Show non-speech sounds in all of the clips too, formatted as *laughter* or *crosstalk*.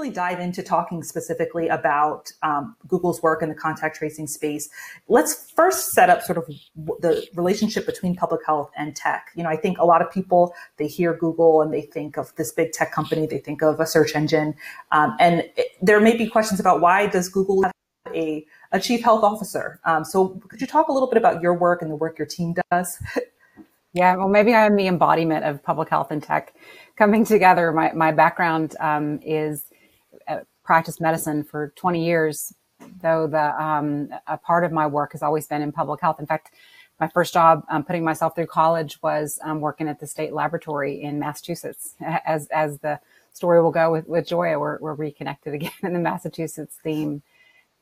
really dive into talking specifically about um, Google's work in the contact tracing space, let's first set up sort of the relationship between public health and tech. You know, I think a lot of people they hear Google and they think of this big tech company, they think of a search engine, um, and it, there may be questions about why does Google have a, a chief health officer? Um, so, could you talk a little bit about your work and the work your team does? *laughs* Yeah, well, maybe I'm the embodiment of public health and tech coming together. My, my background um, is uh, practice medicine for 20 years, though the um, a part of my work has always been in public health. In fact, my first job um, putting myself through college was um, working at the state laboratory in Massachusetts. *laughs* As as the story will go with, with Joya, we're, we're reconnected *laughs* again in the Massachusetts theme.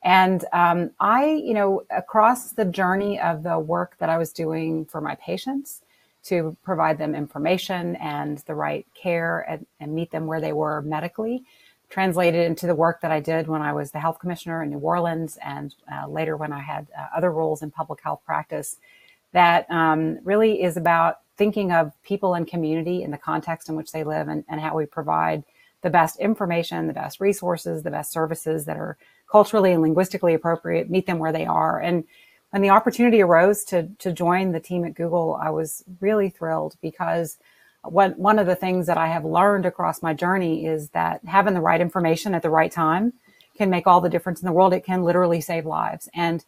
And um, I, you know, across the journey of the work that I was doing for my patients, to provide them information and the right care and, and, meet them where they were medically. Translated into the work that I did when I was the health commissioner in New Orleans and uh, later when I had uh, other roles in public health practice, that um, really is about thinking of people and community in the context in which they live and, and how we provide the best information, the best resources, the best services that are culturally and linguistically appropriate, meet them where they are. And when the opportunity arose to to join the team at Google, I was really thrilled because one one of the things that I have learned across my journey is that having the right information at the right time can make all the difference in the world. It can literally save lives. And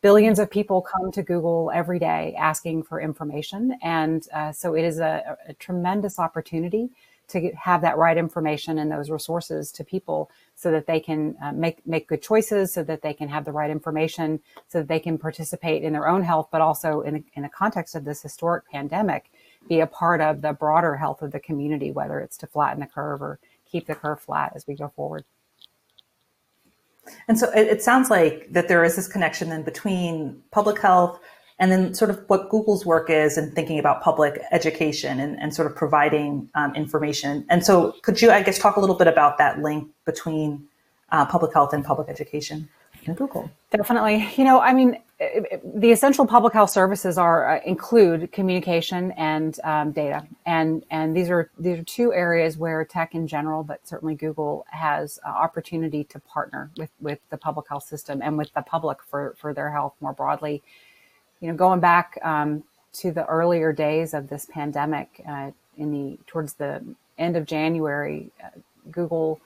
billions of people come to Google every day asking for information. And uh, so it is a, a tremendous opportunity to have that right information and those resources to people so that they can uh, make make good choices, so that they can have the right information, so that they can participate in their own health, but also in in the context of this historic pandemic, be a part of the broader health of the community, whether it's to flatten the curve or keep the curve flat as we go forward. And so it, it sounds like that there is this connection then between public health and then sort of what Google's work is in thinking about public education and, and sort of providing um, information. And so could you, I guess, talk a little bit about that link between uh, public health and public education in Google? Definitely. You know, I mean, the essential public health services are uh, include communication and um, data, and and these are these are two areas where tech in general, but certainly Google has uh, opportunity to partner with with the public health system and with the public for for their health more broadly. You know, going back um, to the earlier days of this pandemic, uh, in the towards the end of January, uh, Google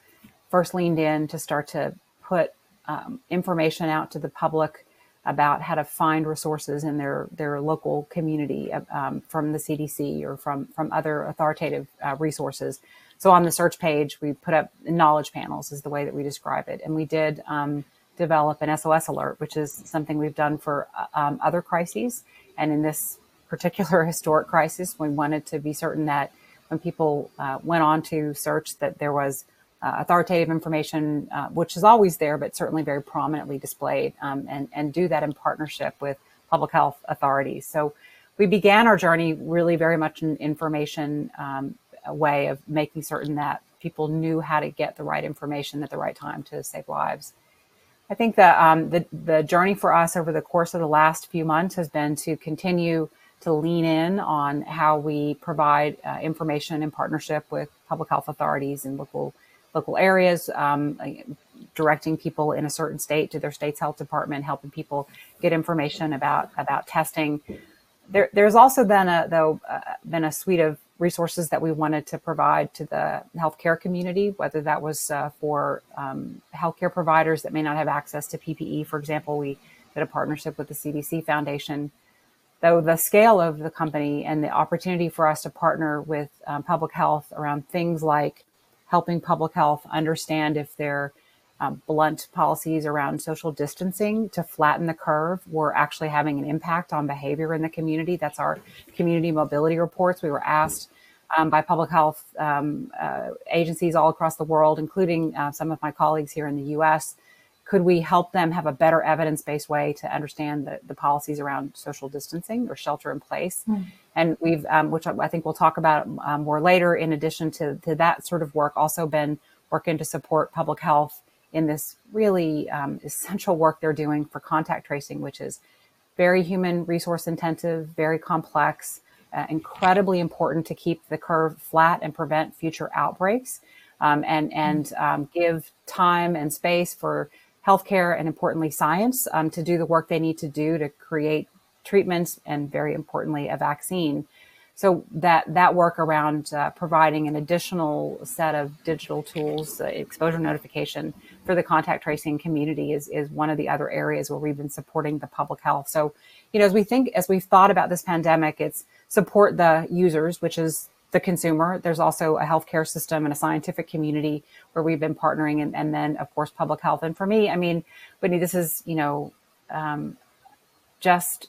first leaned in to start to put um, information out to the public about how to find resources in their their local community uh, um, from the CDC or from from other authoritative uh, resources. So on the search page, we put up knowledge panels, is the way that we describe it, and we did. Um, develop an SOS alert, which is something we've done for um, other crises. And in this particular *laughs* historic crisis, we wanted to be certain that when people uh, went on to search, that there was uh, authoritative information, uh, which is always there, but certainly very prominently displayed, um, and, and do that in partnership with public health authorities. So we began our journey really very much an information um, way of making certain that people knew how to get the right information at the right time to save lives. I think that um, the the journey for us over the course of the last few months has been to continue to lean in on how we provide uh, information in partnership with public health authorities and local local areas, um, directing people in a certain state to their state's health department, helping people get information about about testing. There, there's also been a though uh, been a suite of resources that we wanted to provide to the healthcare community, whether that was uh, for um, healthcare providers that may not have access to PPE. For example, we did a partnership with the CDC Foundation. Though the scale of the company and the opportunity for us to partner with um, public health around things like helping public health understand if they're um, blunt policies around social distancing to flatten the curve were actually having an impact on behavior in the community. That's our community mobility reports. We were asked um, by public health um, uh, agencies all across the world, including uh, some of my colleagues here in the US, could we help them have a better evidence based way to understand the, the, policies around social distancing or shelter in place? Mm. And we've, um, which I think we'll talk about um, more later, in addition to, to that sort of work, also been working to support public health in this really um, *laughs* essential work they're doing for contact tracing, which is very human resource intensive, very complex, uh, incredibly important to keep the curve flat and prevent future outbreaks. um, and and um, give time and space for healthcare and importantly science um, to do the work they need to do to create treatments and very importantly a vaccine. So that that work around uh, providing an additional set of digital tools, uh, exposure notification for the contact tracing community is is one of the other areas where we've been supporting the public health. So, you know, as we think as we've thought about this pandemic, it's support the users, which is the consumer. There's also a healthcare system and a scientific community where we've been partnering, and, and then of course public health. And for me, I mean, Whitney, this is you know um, just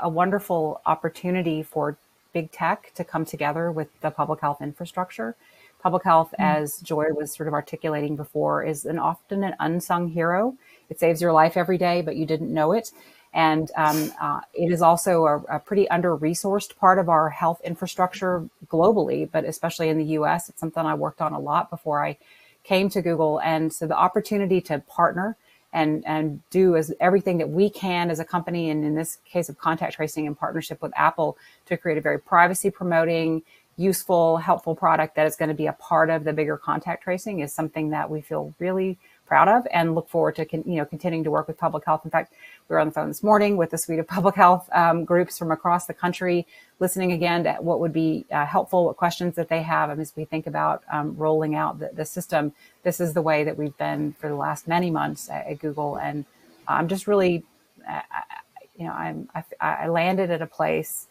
a wonderful opportunity for big tech to come together with the public health infrastructure. Public health, mm-hmm. as Joy was sort of articulating before, is an often an unsung hero. It saves your life every day, but you didn't know it. And um, uh, it is also a, a pretty under resourced part of our health infrastructure globally, but especially in the US. It's something I worked on a lot before I came to Google. And so the opportunity to partner and, and do as everything that we can as a company, and in this case of contact tracing in partnership with Apple, to create a very privacy promoting, useful, helpful product that is going to be a part of the bigger contact tracing is something that we feel really proud of and look forward to con- you know continuing to work with public health. In fact, we were on the phone this morning with a suite of *laughs* public health um, groups from across the country, listening again to what would be uh, helpful, what questions that they have as we think about um, rolling out the, the, system. This is the way that we've been for the last many months at, at Google, and I'm just really, uh, you know, I'm I, I, landed at a place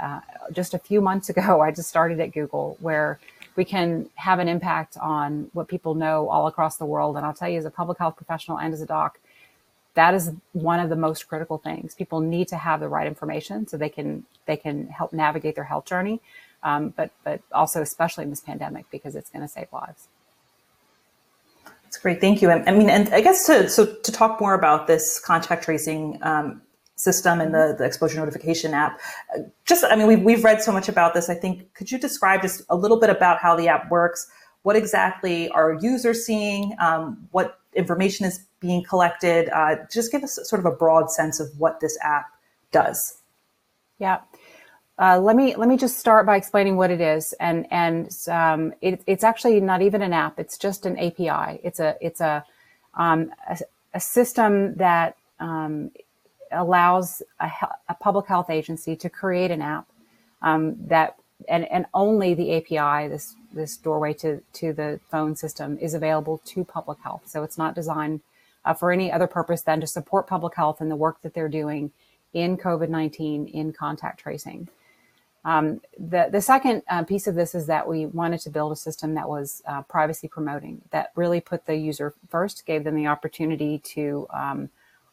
uh, just a few months ago. *laughs* I just started at Google where we can have an impact on what people know all across the world. And I'll tell you, as a public health professional and as a doc, that is one of the most critical things. People need to have the right information so they can they can help navigate their health journey, um, but but also especially in this pandemic because it's going to save lives. That's great, thank you. I mean, and I guess to so to talk more about this contact tracing um, system and the, the exposure notification app. Just, I mean, we've, we've read so much about this. I think, could you describe just a little bit about how the app works? What exactly are users seeing? Um, what information is being collected? Uh, just give us sort of a broad sense of what this app does. Yeah. Uh, let me let me just start by explaining what it is, and and um, it, it's actually not even an app; it's just an API. It's a it's a um, a, a, system that um, allows a, a, public health agency to create an app um, that and, and only the API, this this doorway to to the phone system, is available to public health. So it's not designed uh, for any other purpose than to support public health and the work that they're doing in COVID nineteen in contact tracing. Um, the the second uh, piece of this is that we wanted to build a system that was uh, privacy promoting, that really put the user first, gave them the opportunity to um,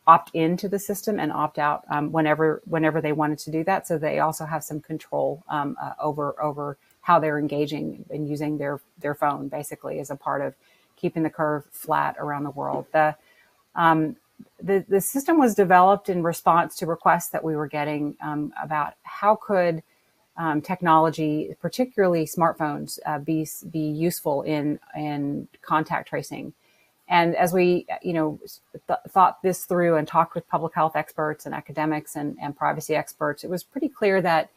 opt into the system and opt out um, whenever whenever they wanted to do that. So they also have some control um, uh, over over how they're engaging and using their their phone, basically, as a part of keeping the curve flat around the world. The um, the, the system was developed in response to requests that we were getting um, about how could um, technology, particularly smartphones, uh, be be useful in in contact tracing. And as we, you know, th- thought this through and talked with public health experts and academics and, and privacy experts, it was pretty clear that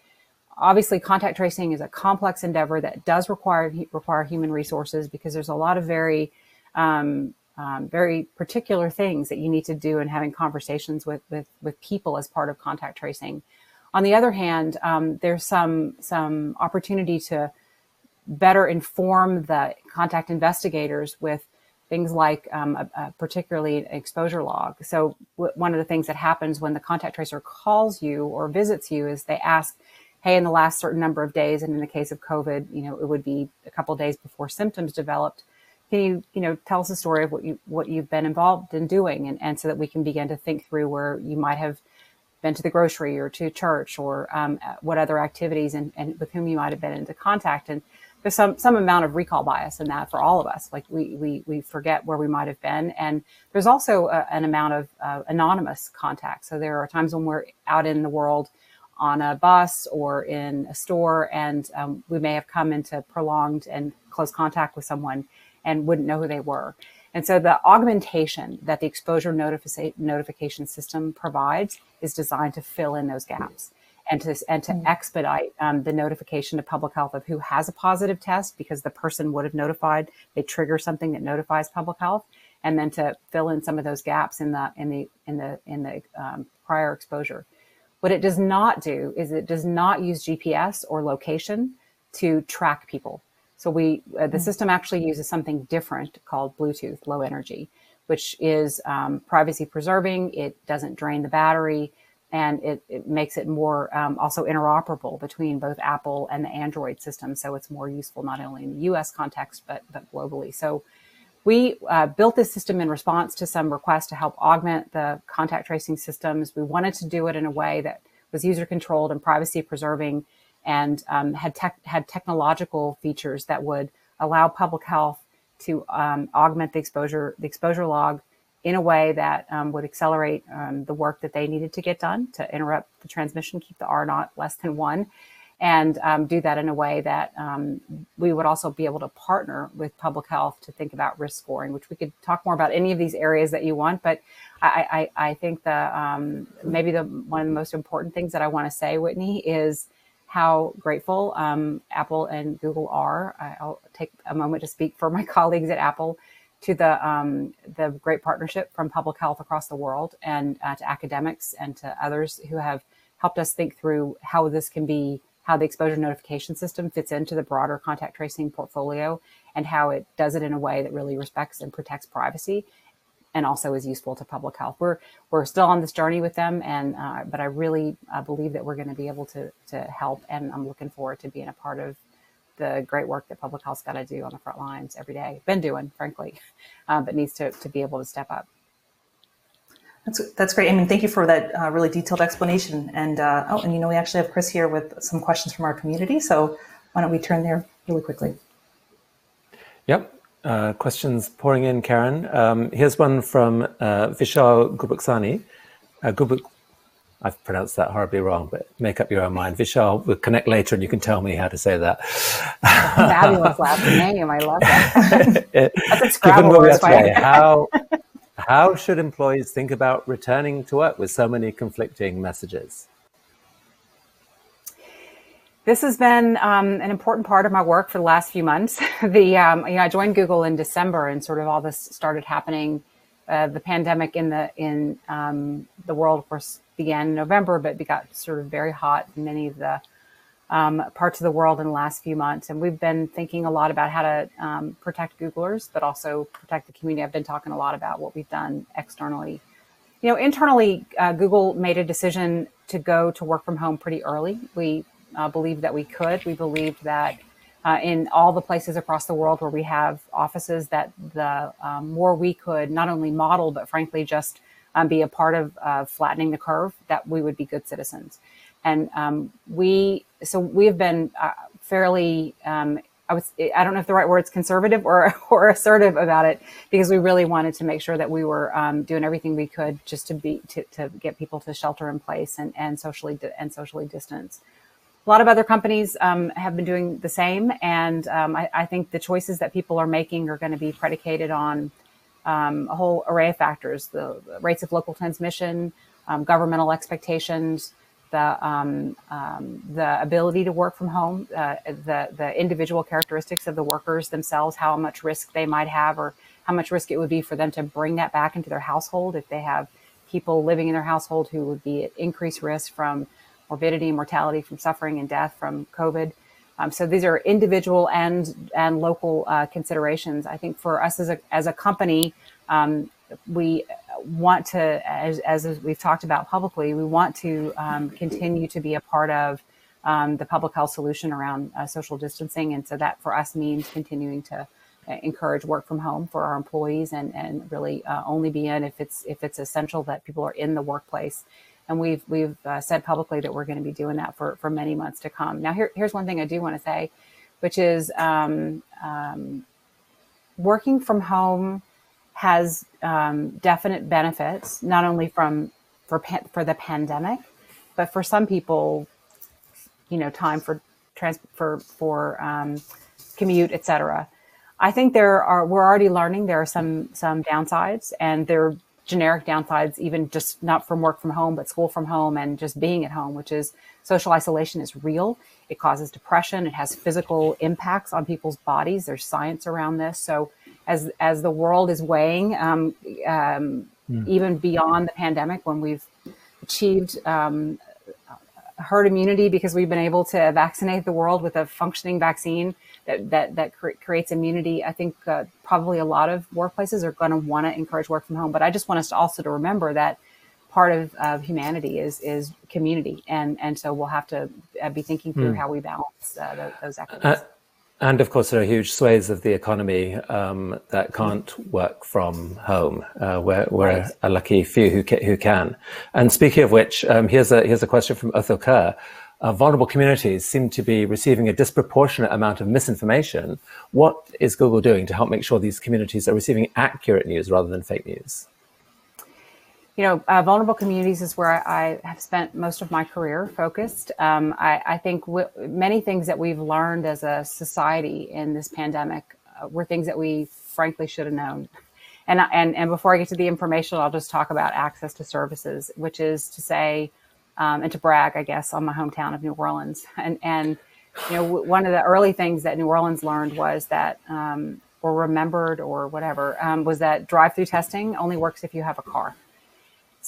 obviously contact tracing is a complex endeavor that does require require human resources because there's a lot of very um, um, very particular things that you need to do in having conversations with with, with people as part of contact tracing. On the other hand, um, there's some some opportunity to better inform the contact investigators with things like um, a, a particularly exposure log. So w- one of the things that happens when the contact tracer calls you or visits you is they ask, hey, in the last certain number of days, and in the case of COVID, you know, it would be a couple days before symptoms developed. Can you, you know, tell us a story of what you what you've been involved in doing, and, and so that we can begin to think through where you might have been to the grocery or to church or um, what other activities and, and with whom you might have been into contact and there's some some amount of recall bias in that for all of us. Like we we we forget where we might have been, and there's also a, an amount of uh, anonymous contact. So there are times when we're out in the world on a bus or in a store, and um, we may have come into prolonged and close contact with someone and wouldn't know who they were. And so the augmentation that the exposure notification system provides is designed to fill in those gaps. And to and to mm-hmm. expedite um, the notification to public health of who has a positive test because the person would have notified. They trigger something that notifies public health, and then to fill in some of those gaps in the in the in the in the um, prior exposure. What it does not do is it does not use GPS or location to track people. So we uh, the mm-hmm. system actually uses something different called Bluetooth Low Energy, which is um, privacy preserving. It doesn't drain the battery and it, it makes it more um, also interoperable between both Apple and the Android system. So it's more useful not only in the U.S. context but but globally. So we uh, built this system in response to some requests to help augment the contact tracing systems. We wanted to do it in a way that was user controlled and privacy preserving, and um, had had technological features that would allow public health to um, augment the exposure the exposure log in a way that um, would accelerate um, the work that they needed to get done to interrupt the transmission, keep the R naught less than one, and um, do that in a way that um, we would also be able to partner with public health to think about risk scoring, which we could talk more about any of these areas that you want. But I, I, I think the um, maybe the one of the most important things that I want to say, Whitney, is how grateful um, Apple and Google are. I'll take a moment to speak for my *laughs* colleagues at Apple to the um, the great partnership from public health across the world and uh, to academics and to others who have helped us think through how this can be how the exposure notification system fits into the broader contact tracing portfolio and how it does it in a way that really respects and protects privacy and also is useful to public health. We're we're still on this journey with them, and uh, but I really uh, believe that we're going to be able to to help, and I'm looking forward to being a part of the great work that public health's got to do on the front lines every day. Been doing, frankly, *laughs* um, but needs to to be able to step up. That's, that's great. I mean, thank you for that uh, really detailed explanation. And uh, oh, and you know, we actually have Chris here with some questions from our community. So why don't we turn there really quickly? Yep. Uh, questions pouring in, Karen. Um, here's one from uh, Vishal Gubuksani. Uh, Gubuk, I've pronounced that horribly wrong, but make up your own mind. Vishal, we'll connect later and you can tell me how to say that. *laughs* Fabulous last name. I love that. *laughs* That's a Scrabble Given where today, how, *laughs* how should employees think about returning to work with so many conflicting messages? This has been um, an important part of my work for the last few months. the um, you know I joined Google in December, and sort of all this started happening. Uh, the pandemic in the in um, the world, of course, began in November, but it got sort of very hot in many of the um, parts of the world in the last few months. And we've been thinking a lot about how to um, protect Googlers, but also protect the community. I've been talking a lot about what we've done externally. You know, internally, uh, Google made a decision to go to work from home pretty early. We uh, believed that we could. We believed that uh, in all the places across the world where we have offices, that the um, more we could not only model, but frankly, just um, be a part of uh, flattening the curve, that we would be good citizens. And um, we, so we have been uh, fairly, um, I was, I don't know if the right word is conservative or, *laughs* or assertive about it, because we really wanted to make sure that we were um, doing everything we could just to be, to, to get people to shelter in place and, and socially, and socially distance. A lot of other companies um, have been doing the same, and um, I, I, think the choices that people are making are going to be predicated on um, a whole array of factors: the, rates of local transmission, um, governmental expectations, the um, um, the ability to work from home, uh, the the individual characteristics of the workers themselves, how much risk they might have, or how much risk it would be for them to bring that back into their household if they have people living in their household who would be at increased risk from morbidity and mortality, from suffering and death from COVID. Um, so these are individual and and local uh, considerations. I think for us as a as a company, um, we want to, as, as, we've talked about publicly, we want to um, continue to be a part of um, the public health solution around uh, social distancing, and so that for us means continuing to uh, encourage work from home for our employees, and and really uh, only be in if it's if it's essential that people are in the workplace and we've we've uh, said publicly that we're going to be doing that for for many months to come. Now, here, here's one thing I do want to say, which is um, um, working from home has um, definite benefits, not only from for for the pandemic, but for some people, you know, time for trans for for um, commute, etc. I think there are we're already learning there are some some downsides, and there generic downsides, even just not from work from home, but school from home and just being at home, which is social isolation is real. It causes depression. It has physical impacts on people's bodies. There's science around this. So as as the world is weighing, um, um, mm. even beyond the pandemic, when we've achieved um, herd immunity because we've been able to vaccinate the world with a functioning vaccine that that, that cre- creates immunity. I think uh, probably a lot of workplaces are going to want to encourage work from home, but I just want us to also to remember that part of, of humanity is is community, and and so we'll have to uh, be thinking through mm. how we balance uh, those activities. And of course, there are huge swathes of the economy um, that can't work from home. Uh, we're, we're right. a lucky few who, who can. And speaking of which, um, here's a here's a question from Othel Kerr. Uh, vulnerable communities seem to be receiving a disproportionate amount of misinformation. What is Google doing to help make sure these communities are receiving accurate news rather than fake news? You know, uh, vulnerable communities is where I, I, have spent most of my career focused. Um, I, I, think w- many things that we've learned as a society in this pandemic uh, were things that we frankly should have known. *laughs* And, and, and before I get to the information, I'll just talk about access to services, which is to say, um, and to brag, I guess, on my hometown of New Orleans. *laughs* And, and you know, w- one of the early things that New Orleans learned was that, um, or remembered or whatever, um, was that drive-through testing only works if you have a car.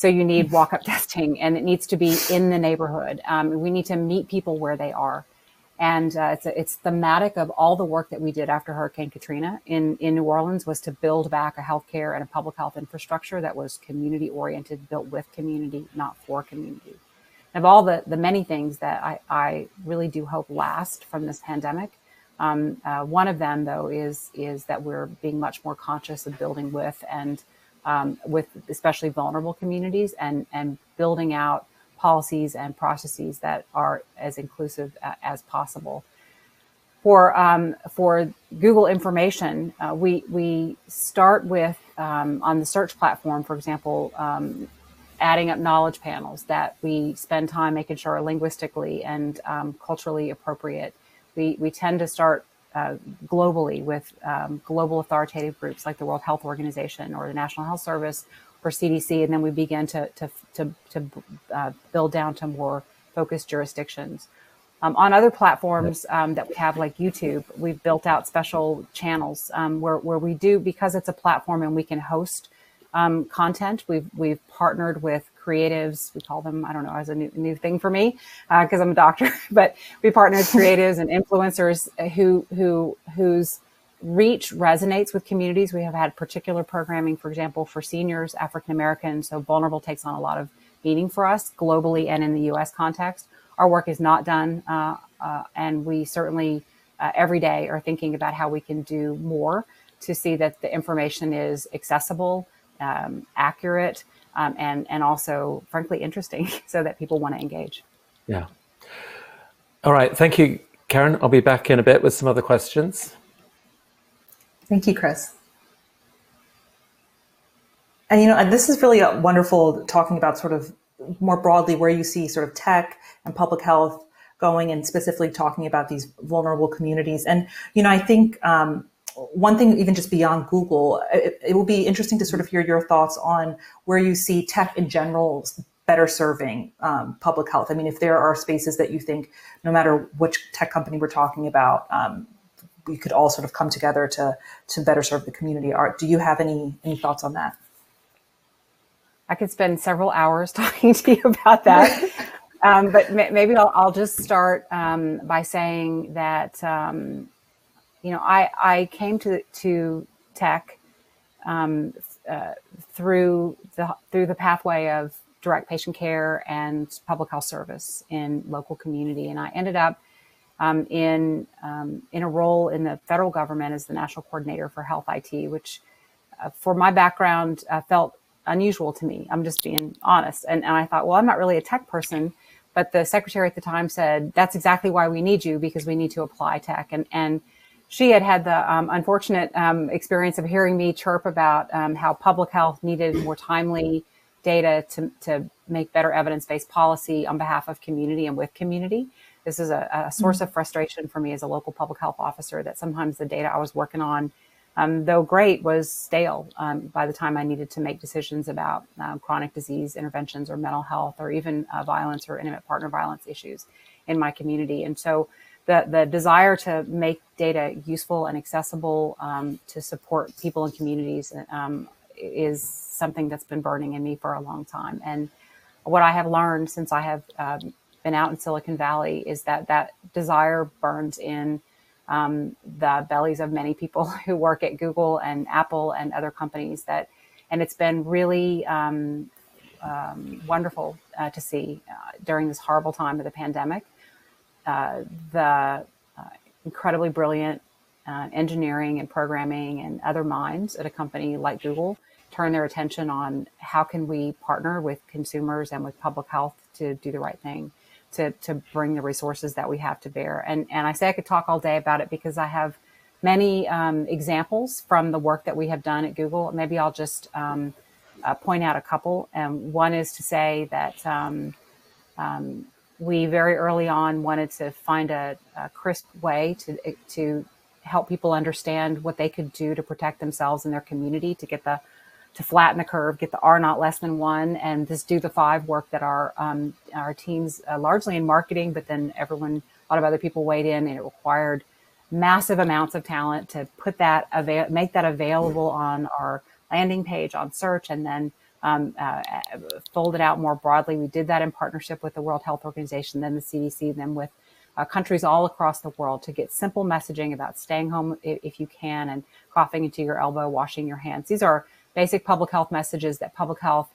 So you need walk up *laughs* testing and it needs to be in the neighborhood. Um, we need to meet people where they are. And uh, it's, it's thematic of all the work that we did after Hurricane Katrina in, in New Orleans was to build back a healthcare and a public health infrastructure that was community oriented, built with community, not for community. Of all the, the many things that I, I really do hope last from this pandemic, um, uh, one of them though is is that we're being much more conscious of building with and um, with especially vulnerable communities and, and building out policies and processes that are as inclusive as possible. For, um, for Google information, uh, we, we start with um, on the search platform, for example, um, adding up knowledge panels that we spend time making sure are linguistically and um, culturally appropriate. We, we tend to start uh, globally with um, global authoritative groups like the World Health Organization or the National Health Service or CDC, and then we begin to to to, to uh, build down to more focused jurisdictions. Um, on other platforms um, that we have, like YouTube, we've built out special channels um, where where we do because it's a platform and we can host um, content. We've we've partnered with creatives. We call them, I don't know, as a new, new thing for me because uh, I'm a doctor. *laughs* but we partner with creatives and influencers who who whose reach resonates with communities. We have had particular programming, for example, for seniors, African Americans. So vulnerable takes on a lot of meaning for us globally and in the U.S. context. Our work is not done, uh, uh, and we certainly uh, every day are thinking about how we can do more to see that the information is accessible, um, accurate, um, and and also frankly interesting *laughs* so that people want to engage. Yeah. All right thank you karen. I'll be back in a bit with some other questions. Thank you chris. And you know this is really wonderful talking about sort of more broadly where you see sort of tech and public health going and specifically talking about these vulnerable communities. And you know i think um, one thing, even just beyond Google, it, it, will be interesting to sort of hear your thoughts on where you see tech in general better serving um, public health. I mean, if there are spaces that you think, no matter which tech company we're talking about, um, we could all sort of come together to to better serve the community. Are, do you have any any thoughts on that? I could spend several hours *laughs* talking to you about that. *laughs* um, but maybe I'll, I'll, just start um, by saying that um, you know, I, I came to, to tech um, uh, through the through the pathway of direct patient care and public health service in local community, and I ended up um, in um, in a role in the federal government as the national coordinator for health IT, which uh, for my background uh, felt unusual to me. I'm just being honest, and, and I thought, well, I'm not really a tech person, but the secretary at the time said that's exactly why we need you because we need to apply tech. And and she had had the um, unfortunate um, experience of hearing me chirp about um, how public health needed more timely data to, to make better evidence-based policy on behalf of community and with community. This is a, a source mm-hmm. of frustration for me as a local public health officer that sometimes the data I was working on um, though great, was stale um, by the time I needed to make decisions about uh, chronic disease interventions or mental health or even uh, violence or intimate partner violence issues in my community. And so the, the desire to make data useful and accessible um, to support people and communities um, is something that's been burning in me for a long time. And what I have learned since I have um, been out in Silicon Valley is that that desire burns in um, the bellies of many people *laughs* who work at Google and Apple and other companies that, and it's been really um, um, wonderful uh, to see uh, during this horrible time of the pandemic, uh, the uh, incredibly brilliant uh, engineering and programming and other minds at a company like Google turn their attention on how can we partner with consumers and with public health to do the right thing to, to bring the resources that we have to bear. And, and I say I could talk all day about it because I have many um, examples from the work that we have done at Google. Maybe I'll just um, uh, point out a couple. And one is to say that um, um we very early on wanted to find a, a, crisp way to, to help people understand what they could do to protect themselves and their community to get the to flatten the curve, get the R naught less than one, and just do the five work that our um, our teams uh, largely in marketing, but then everyone, a lot of other people weighed in, and it required massive amounts of talent to put that avail- make that available on our landing page on search, and then um, uh, fold it out more broadly. We did that in partnership with the World Health Organization, then the CDC, then with uh, countries all across the world to get simple messaging about staying home if, if you can and coughing into your elbow, washing your hands. These are basic public health messages that public health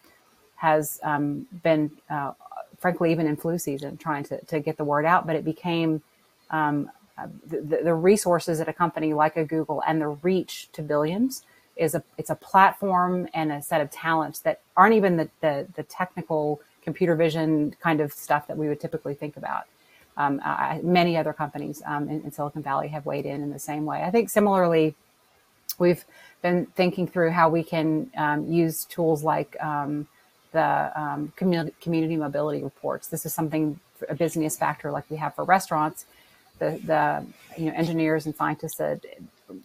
has um, been, uh, frankly, even in flu season, trying to, to get the word out. But it became um, the, the, resources at a company like a Google and the reach to billions is a it's a platform and a set of talents that aren't even the the, the technical computer vision kind of stuff that we would typically think about. Um, I, many other companies um, in, in Silicon Valley have weighed in in the same way. I think similarly, we've been thinking through how we can um, use tools like um, the um, community, community mobility reports. This is something a business factor like we have for restaurants. The, the you know engineers and scientists said,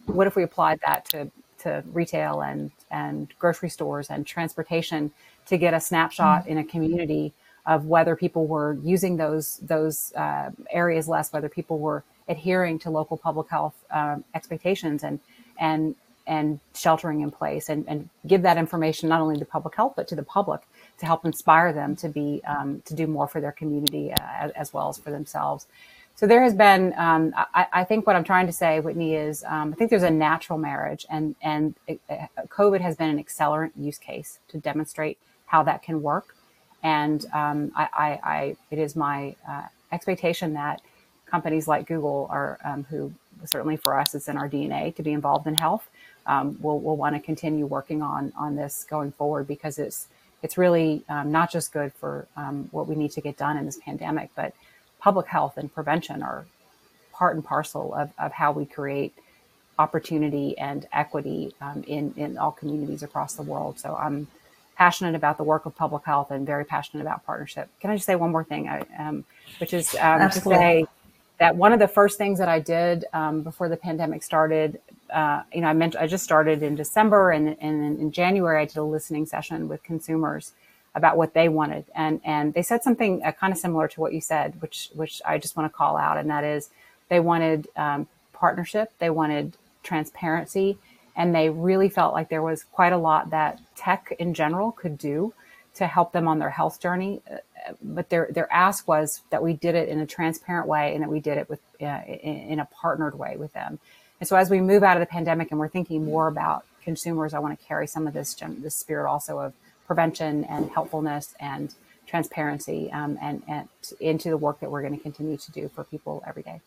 what if we applied that to to retail and and grocery stores and transportation to get a snapshot mm-hmm. in a community of whether people were using those those uh, areas less, whether people were adhering to local public health um, expectations, and and and sheltering in place and, and give that information not only to public health but to the public to help inspire them to be um, to do more for their community uh, as, as, well as for themselves so there has been um, I, I, think what i'm trying to say whitney is um, i think there's a natural marriage and and uh, covid has been an accelerant use case to demonstrate how that can work. And um, I, I, I, it is my uh, expectation that companies like google are um, who certainly for us it's in our dna to be involved in health um, we'll, we'll want to continue working on on this going forward because it's it's really um, not just good for what we need to get done in this pandemic, but public health and prevention are part and parcel of, of how we create opportunity and equity um, in in all communities across the world. So I'm passionate about the work of public health and very passionate about partnership. Can I just say one more thing, I, um, which is um, to say that one of the first things that I did um, before the pandemic started, uh, you know, I mentioned I just started in December, and, and in January I did a listening session with consumers about what they wanted, and and they said something uh, kind of similar to what you said, which which I just want to call out, and that is they wanted um, partnership, they wanted transparency, and they really felt like there was quite a lot that tech in general could do to help them on their health journey. Uh, but their their ask was that we did it in a transparent way and that we did it with uh, in, in, a partnered way with them. And so as we move out of the pandemic and we're thinking more about consumers, I want to carry some of this this spirit also of prevention and helpfulness and transparency um, and, and into the work that we're going to continue to do for people every day.